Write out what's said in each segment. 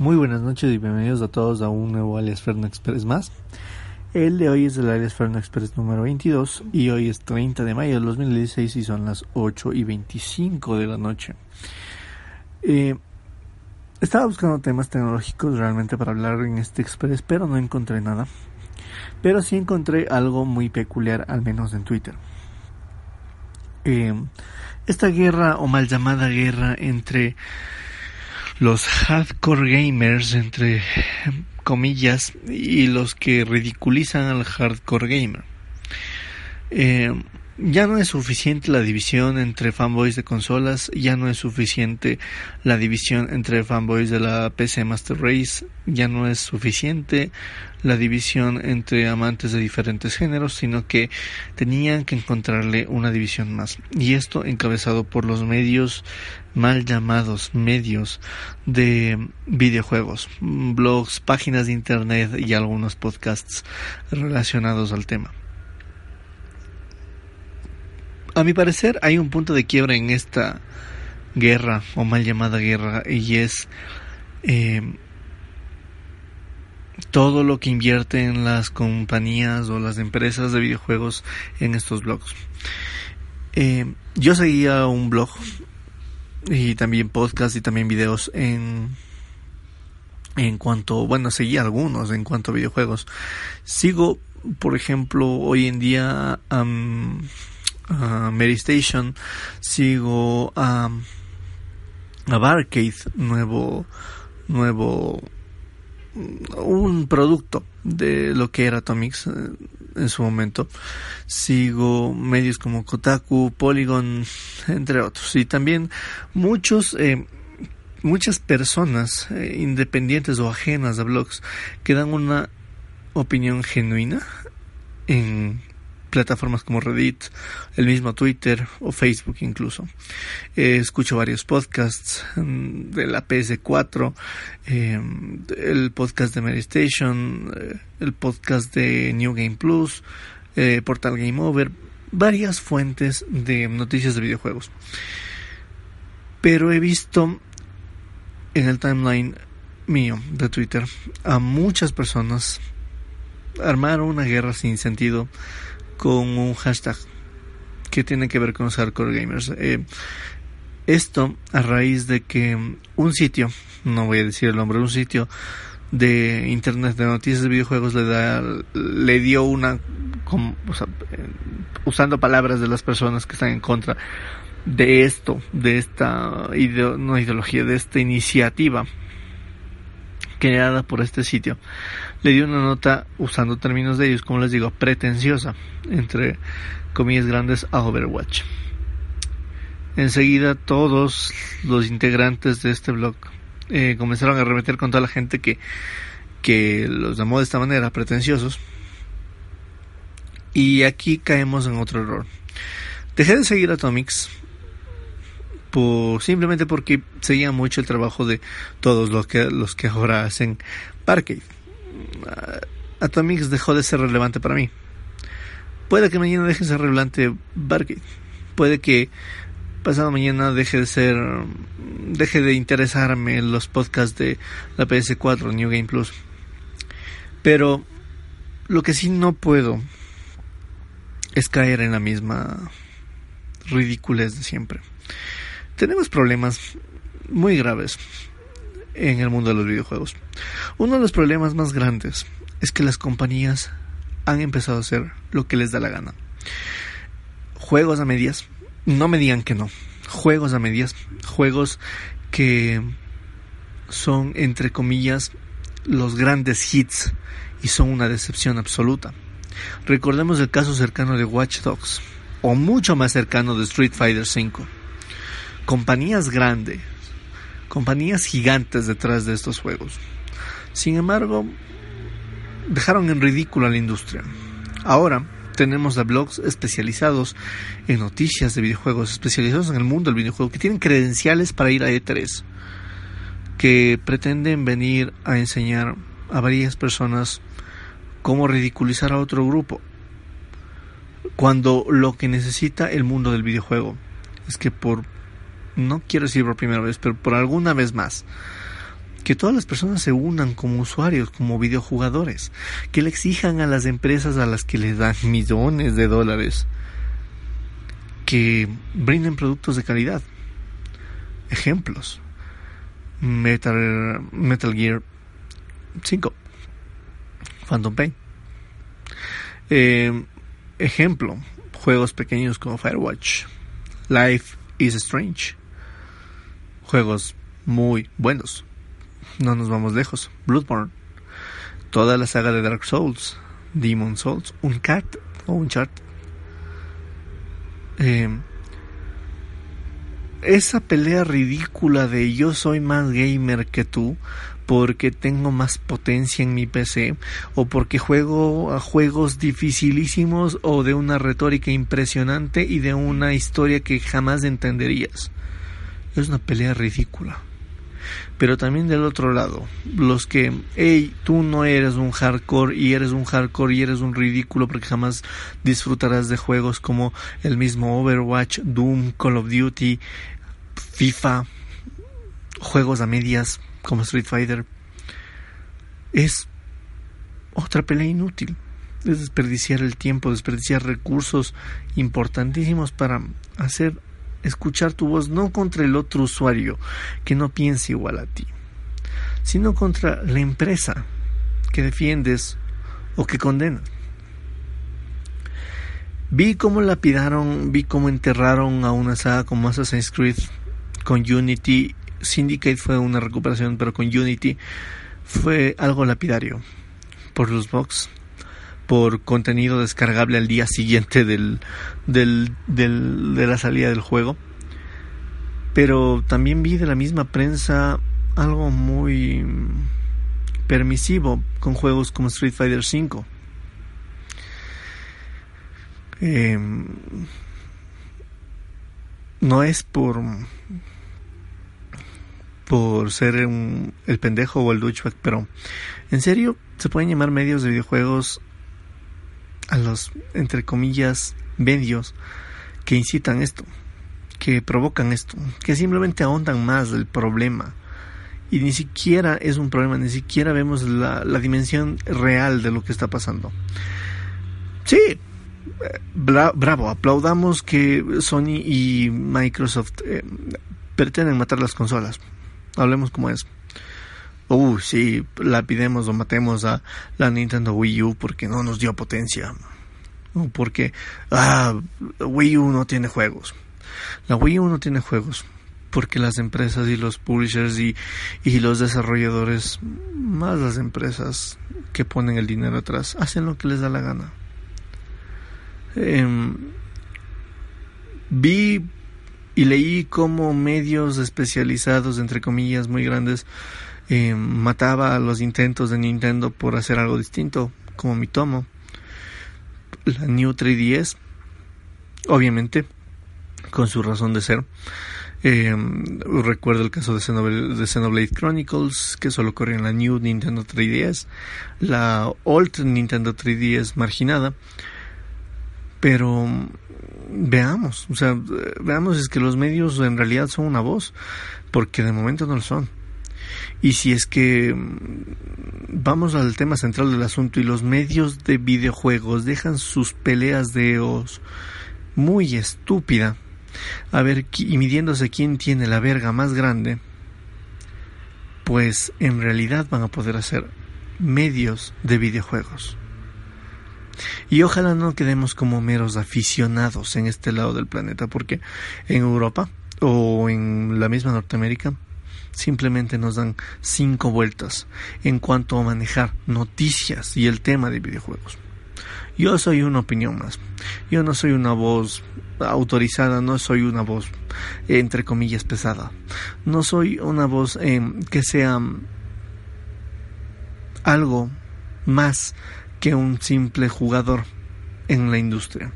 Muy buenas noches y bienvenidos a todos a un nuevo Alias Ferno Express más. El de hoy es el Alias Ferno Express número 22 y hoy es 30 de mayo del 2016 y son las 8 y 25 de la noche. Eh, estaba buscando temas tecnológicos realmente para hablar en este Express, pero no encontré nada. Pero sí encontré algo muy peculiar, al menos en Twitter. Eh, esta guerra o mal llamada guerra entre los hardcore gamers, entre comillas, y los que ridiculizan al hardcore gamer. Eh, ya no es suficiente la división entre fanboys de consolas, ya no es suficiente la división entre fanboys de la PC Master Race, ya no es suficiente la división entre amantes de diferentes géneros, sino que tenían que encontrarle una división más. Y esto encabezado por los medios mal llamados medios de videojuegos, blogs, páginas de internet y algunos podcasts relacionados al tema. A mi parecer hay un punto de quiebra en esta guerra o mal llamada guerra y es eh, todo lo que invierten las compañías o las empresas de videojuegos en estos blogs. Eh, yo seguía un blog y también podcast y también videos en en cuanto, bueno, seguía algunos en cuanto a videojuegos. Sigo, por ejemplo, hoy en día a Mary Station, sigo a, a Barcade, nuevo, nuevo, un producto de lo que era Atomics eh, en su momento. Sigo medios como Kotaku, Polygon, entre otros. Y también muchos, eh, muchas personas eh, independientes o ajenas a blogs que dan una opinión genuina en plataformas como Reddit, el mismo Twitter o Facebook incluso. Eh, escucho varios podcasts mm, de la PS4, eh, el podcast de Mary Station, eh, el podcast de New Game Plus, Portal Game Over, varias fuentes de noticias de videojuegos. Pero he visto en el timeline mío de Twitter a muchas personas armar una guerra sin sentido con un hashtag que tiene que ver con los hardcore gamers. Eh, esto a raíz de que un sitio, no voy a decir el nombre, un sitio de internet de noticias de videojuegos le da le dio una usando palabras de las personas que están en contra de esto, de esta no ideología, de esta iniciativa creada por este sitio, le dio una nota usando términos de ellos, como les digo, pretenciosa, entre comillas grandes, a Overwatch. Enseguida todos los integrantes de este blog eh, comenzaron a remeter con toda la gente que, que los llamó de esta manera, pretenciosos. Y aquí caemos en otro error. Dejé de seguir Atomics simplemente porque seguía mucho el trabajo de todos los que, los que ahora hacen Parque. Ah, Atomics dejó de ser relevante para mí. Puede que mañana deje de ser relevante Bargate. Puede que pasado mañana deje de ser deje de interesarme los podcasts de la PS4 New Game Plus. Pero lo que sí no puedo es caer en la misma ridiculez de siempre. Tenemos problemas muy graves en el mundo de los videojuegos. Uno de los problemas más grandes es que las compañías han empezado a hacer lo que les da la gana. Juegos a medias, no me digan que no. Juegos a medias, juegos que son entre comillas los grandes hits y son una decepción absoluta. Recordemos el caso cercano de Watch Dogs o mucho más cercano de Street Fighter V compañías grandes, compañías gigantes detrás de estos juegos. Sin embargo, dejaron en ridículo a la industria. Ahora tenemos a blogs especializados en noticias de videojuegos, especializados en el mundo del videojuego, que tienen credenciales para ir a E3, que pretenden venir a enseñar a varias personas cómo ridiculizar a otro grupo. Cuando lo que necesita el mundo del videojuego es que por, no quiero decir por primera vez, pero por alguna vez más, que todas las personas se unan como usuarios, como videojugadores, que le exijan a las empresas a las que les dan millones de dólares que brinden productos de calidad. Ejemplos. Metal, Metal Gear 5. Phantom Pain. Eh, ejemplo, juegos pequeños como Firewatch. Life is Strange. Juegos muy buenos no nos vamos lejos. Bloodborne. Toda la saga de Dark Souls. Demon Souls. Un cat o un chart. Eh, esa pelea ridícula de yo soy más gamer que tú porque tengo más potencia en mi PC o porque juego a juegos dificilísimos o de una retórica impresionante y de una historia que jamás entenderías. Es una pelea ridícula pero también del otro lado, los que, hey, tú no eres un hardcore y eres un hardcore y eres un ridículo porque jamás disfrutarás de juegos como el mismo Overwatch, Doom, Call of Duty, FIFA, juegos a medias como Street Fighter, es otra pelea inútil. Es desperdiciar el tiempo, desperdiciar recursos importantísimos para hacer escuchar tu voz no contra el otro usuario que no piense igual a ti, sino contra la empresa que defiendes o que condenas. Vi cómo lapidaron, vi cómo enterraron a una saga como Assassin's Creed con Unity. Syndicate fue una recuperación, pero con Unity fue algo lapidario por los bugs por contenido descargable al día siguiente del, del, del, de la salida del juego. Pero también vi de la misma prensa algo muy permisivo con juegos como Street Fighter V. Em, no es por por ser el pendejo o el douchebag, pero en serio se pueden llamar medios de videojuegos a los, entre comillas, medios que incitan esto, que provocan esto, que simplemente ahondan más el problema. Y ni siquiera es un problema, ni siquiera vemos la, dimensión real de lo que está pasando. Sí, bravo, aplaudamos que Sony y Microsoft eh, pretenden matar las consolas. Hablemos como es. Uh, sí, la pidemos o matemos a la Nintendo Wii U porque no nos dio potencia. O porque, ah, Wii U no tiene juegos. La Wii U no tiene juegos porque las empresas y los publishers y, y los desarrolladores, más las empresas que ponen el dinero atrás, hacen lo que les da la gana. Em, vi y leí cómo medios especializados, entre comillas, muy grandes, eh, mataba los intentos de Nintendo por hacer algo distinto, como mi tomo. La New 3DS, obviamente, con su razón de ser. Eh, recuerdo el caso de Xenoblade, Chronicles, que solo corría en la New Nintendo 3DS, la Old Nintendo 3DS marginada. Pero veamos, o sea, veamos es que los medios en realidad son una voz, porque de momento no lo son. Y si es que mm, vamos al tema central del asunto y los medios de videojuegos dejan sus peleas de os muy estúpida, a ver, y midiéndose quién tiene la verga más grande, pues en realidad van a poder hacer medios de videojuegos. Y ojalá no quedemos como meros aficionados en este lado del planeta, porque en Europa o en la misma Norteamérica simplemente nos dan cinco vueltas en cuanto a manejar noticias y el tema de videojuegos. Yo soy una opinión más. Yo no soy una voz autorizada, no soy una voz entre comillas pesada. No soy una voz eh, que sea algo más que un simple jugador en la industria.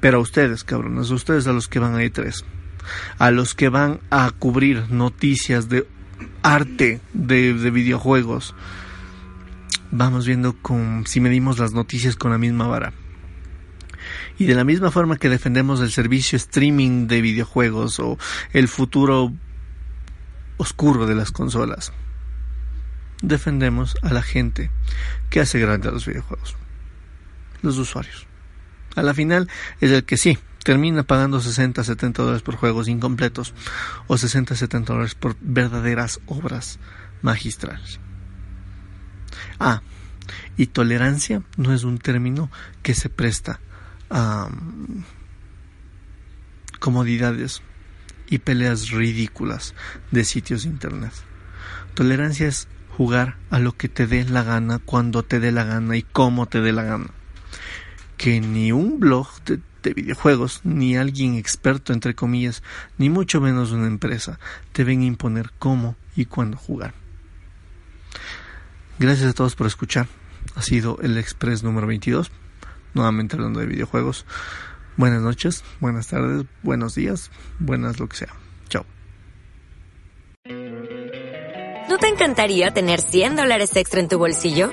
Pero a ustedes, cabrones, a ustedes a los que van a E3, a los que van a cubrir noticias de arte de, de videojuegos, vamos viendo con, si medimos las noticias con la misma vara. Y de la misma forma que defendemos el servicio streaming de videojuegos o el futuro oscuro de las consolas, defendemos a la gente que hace grande a los videojuegos, los usuarios. A la final es el que sí, termina pagando 60, 70 dólares por juegos incompletos o 60, 70 dólares por verdaderas obras magistrales. Ah, y tolerancia no es un término que se presta a um, comodidades y peleas ridículas de sitios de internet. Tolerancia es jugar a lo que te dé la gana, cuando te dé la gana y cómo te dé la gana. Que ni un blog de, videojuegos, ni alguien experto, entre comillas, ni mucho menos una empresa, te ven imponer cómo y cuándo jugar. Gracias a todos por escuchar. Ha sido el Express número 22. Nuevamente hablando de videojuegos. Buenas noches, buenas tardes, buenos días, buenas lo que sea. Chao. ¿No te encantaría tener 100 dólares extra en tu bolsillo?